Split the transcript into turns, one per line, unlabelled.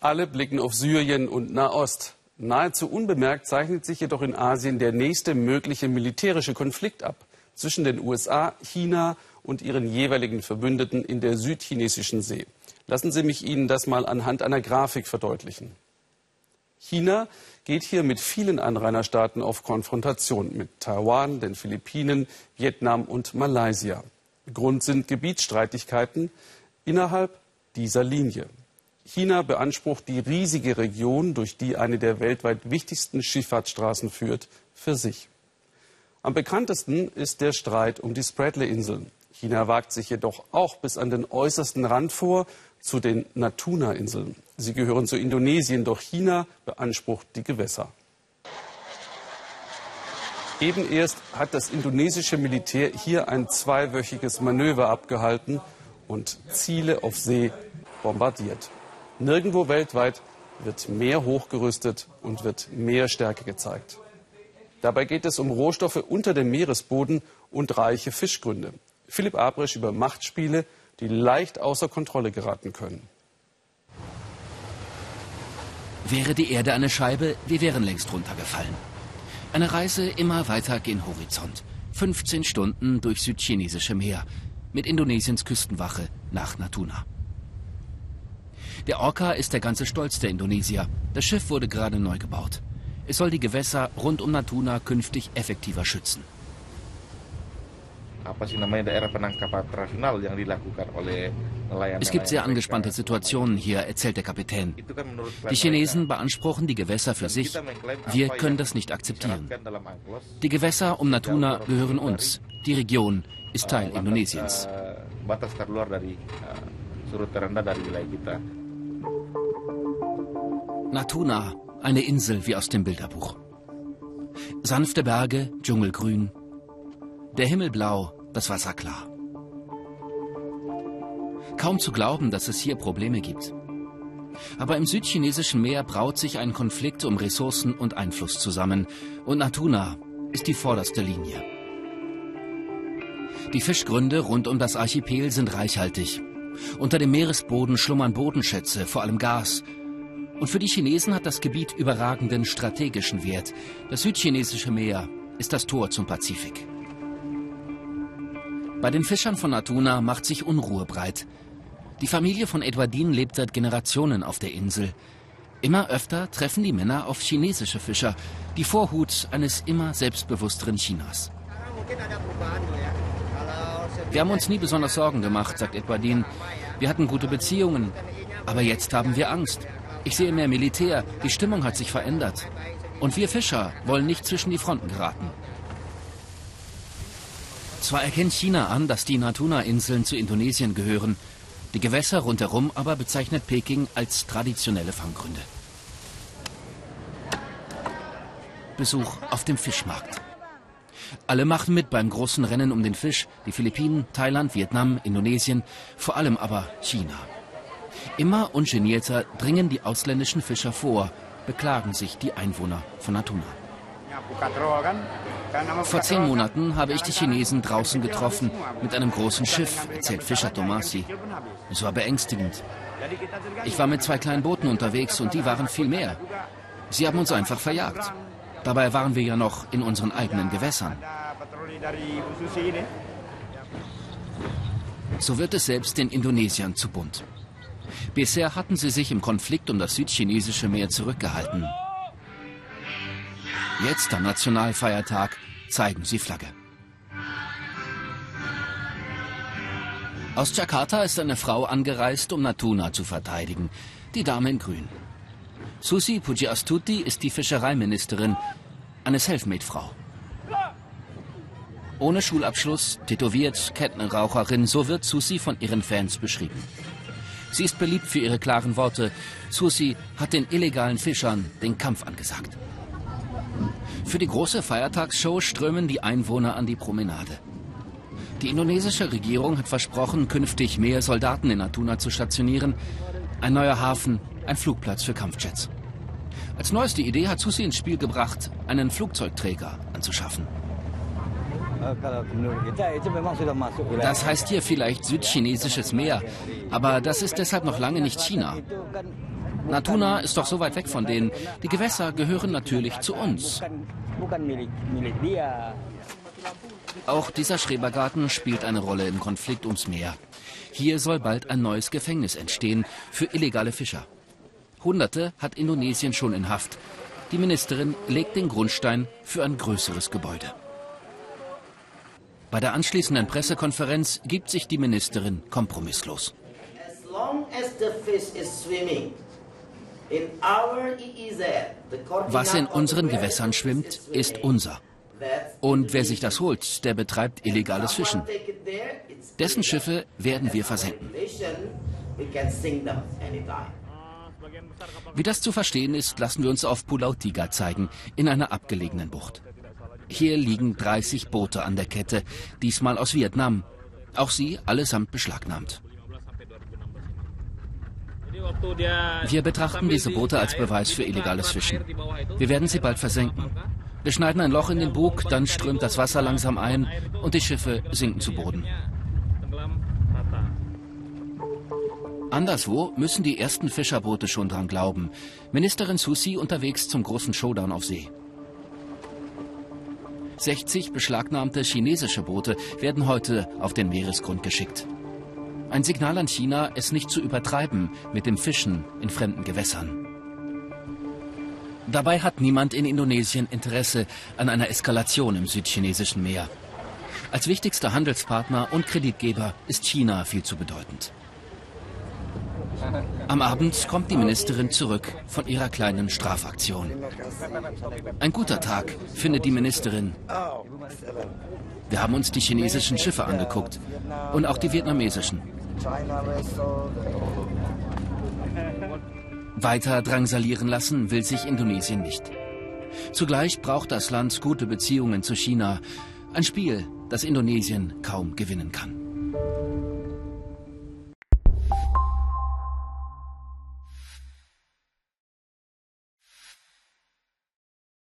Alle blicken auf Syrien und Nahost. Nahezu unbemerkt zeichnet sich jedoch in Asien der nächste mögliche militärische Konflikt ab zwischen den USA, China und ihren jeweiligen Verbündeten in der südchinesischen See. Lassen Sie mich Ihnen das mal anhand einer Grafik verdeutlichen. China geht hier mit vielen Anrainerstaaten auf Konfrontation mit Taiwan, den Philippinen, Vietnam und Malaysia. Grund sind Gebietsstreitigkeiten innerhalb dieser Linie. China beansprucht die riesige Region, durch die eine der weltweit wichtigsten Schifffahrtsstraßen führt, für sich. Am bekanntesten ist der Streit um die Spratly-Inseln. China wagt sich jedoch auch bis an den äußersten Rand vor, zu den Natuna-Inseln. Sie gehören zu Indonesien, doch China beansprucht die Gewässer. Eben erst hat das indonesische Militär hier ein zweiwöchiges Manöver abgehalten und Ziele auf See bombardiert. Nirgendwo weltweit wird mehr hochgerüstet und wird mehr Stärke gezeigt. Dabei geht es um Rohstoffe unter dem Meeresboden und reiche Fischgründe. Philipp Abrisch über Machtspiele, die leicht außer Kontrolle geraten können.
Wäre die Erde eine Scheibe, wir wären längst runtergefallen. Eine Reise immer weiter gen Horizont. 15 Stunden durch südchinesische Meer mit Indonesiens Küstenwache nach Natuna. Der Orca ist der ganze Stolz der Indonesier. Das Schiff wurde gerade neu gebaut. Es soll die Gewässer rund um Natuna künftig effektiver schützen. Es gibt sehr angespannte Situationen hier, erzählt der Kapitän. Die Chinesen beanspruchen die Gewässer für sich. Wir können das nicht akzeptieren. Die Gewässer um Natuna gehören uns. Die Region ist Teil Indonesiens. Natuna, eine Insel wie aus dem Bilderbuch. Sanfte Berge, Dschungelgrün. Der Himmel blau, das Wasser klar. Kaum zu glauben, dass es hier Probleme gibt. Aber im südchinesischen Meer braut sich ein Konflikt um Ressourcen und Einfluss zusammen. Und Natuna ist die vorderste Linie. Die Fischgründe rund um das Archipel sind reichhaltig. Unter dem Meeresboden schlummern Bodenschätze, vor allem Gas. Und für die Chinesen hat das Gebiet überragenden strategischen Wert. Das südchinesische Meer ist das Tor zum Pazifik. Bei den Fischern von Natuna macht sich Unruhe breit. Die Familie von Edwardine lebt seit Generationen auf der Insel. Immer öfter treffen die Männer auf chinesische Fischer, die Vorhut eines immer selbstbewussteren Chinas. Wir haben uns nie besonders Sorgen gemacht, sagt Edwardine. Wir hatten gute Beziehungen. Aber jetzt haben wir Angst. Ich sehe mehr Militär. Die Stimmung hat sich verändert. Und wir Fischer wollen nicht zwischen die Fronten geraten. Zwar erkennt China an, dass die Natuna-Inseln zu Indonesien gehören, die Gewässer rundherum aber bezeichnet Peking als traditionelle Fanggründe. Besuch auf dem Fischmarkt. Alle machen mit beim großen Rennen um den Fisch, die Philippinen, Thailand, Vietnam, Indonesien, vor allem aber China. Immer ungenierter dringen die ausländischen Fischer vor, beklagen sich die Einwohner von Natuna. Vor zehn Monaten habe ich die Chinesen draußen getroffen mit einem großen Schiff, erzählt Fischer Tomasi. Es war beängstigend. Ich war mit zwei kleinen Booten unterwegs und die waren viel mehr. Sie haben uns einfach verjagt. Dabei waren wir ja noch in unseren eigenen Gewässern. So wird es selbst den Indonesiern zu bunt. Bisher hatten sie sich im Konflikt um das südchinesische Meer zurückgehalten. Jetzt am Nationalfeiertag zeigen sie Flagge. Aus Jakarta ist eine Frau angereist, um Natuna zu verteidigen. Die Dame in Grün. Susi Pujiastuti ist die Fischereiministerin, eine Selfmade-Frau. Ohne Schulabschluss, tätowiert, Kettenraucherin, so wird Susi von ihren Fans beschrieben. Sie ist beliebt für ihre klaren Worte. Susi hat den illegalen Fischern den Kampf angesagt. Für die große Feiertagsshow strömen die Einwohner an die Promenade. Die indonesische Regierung hat versprochen, künftig mehr Soldaten in Natuna zu stationieren. Ein neuer Hafen, ein Flugplatz für Kampfjets. Als neueste Idee hat Susi ins Spiel gebracht, einen Flugzeugträger anzuschaffen. Das heißt hier vielleicht südchinesisches Meer, aber das ist deshalb noch lange nicht China. Natuna ist doch so weit weg von denen. Die Gewässer gehören natürlich zu uns. Auch dieser Schrebergarten spielt eine Rolle im Konflikt ums Meer. Hier soll bald ein neues Gefängnis entstehen für illegale Fischer. Hunderte hat Indonesien schon in Haft. Die Ministerin legt den Grundstein für ein größeres Gebäude. Bei der anschließenden Pressekonferenz gibt sich die Ministerin kompromisslos. Was in unseren Gewässern schwimmt, ist unser. Und wer sich das holt, der betreibt illegales Fischen. Dessen Schiffe werden wir versenken. Wie das zu verstehen ist, lassen wir uns auf Pulau Tiga zeigen, in einer abgelegenen Bucht. Hier liegen 30 Boote an der Kette, diesmal aus Vietnam. Auch sie allesamt beschlagnahmt. Wir betrachten diese Boote als Beweis für illegales Fischen. Wir werden sie bald versenken. Wir schneiden ein Loch in den Bug, dann strömt das Wasser langsam ein und die Schiffe sinken zu Boden. Anderswo müssen die ersten Fischerboote schon dran glauben. Ministerin Susi unterwegs zum großen Showdown auf See. 60 beschlagnahmte chinesische Boote werden heute auf den Meeresgrund geschickt. Ein Signal an China, es nicht zu übertreiben mit dem Fischen in fremden Gewässern. Dabei hat niemand in Indonesien Interesse an einer Eskalation im südchinesischen Meer. Als wichtigster Handelspartner und Kreditgeber ist China viel zu bedeutend. Am Abend kommt die Ministerin zurück von ihrer kleinen Strafaktion. Ein guter Tag, findet die Ministerin. Wir haben uns die chinesischen Schiffe angeguckt und auch die vietnamesischen. Weiter drangsalieren lassen will sich Indonesien nicht. Zugleich braucht das Land gute Beziehungen zu China. Ein Spiel, das Indonesien kaum gewinnen kann.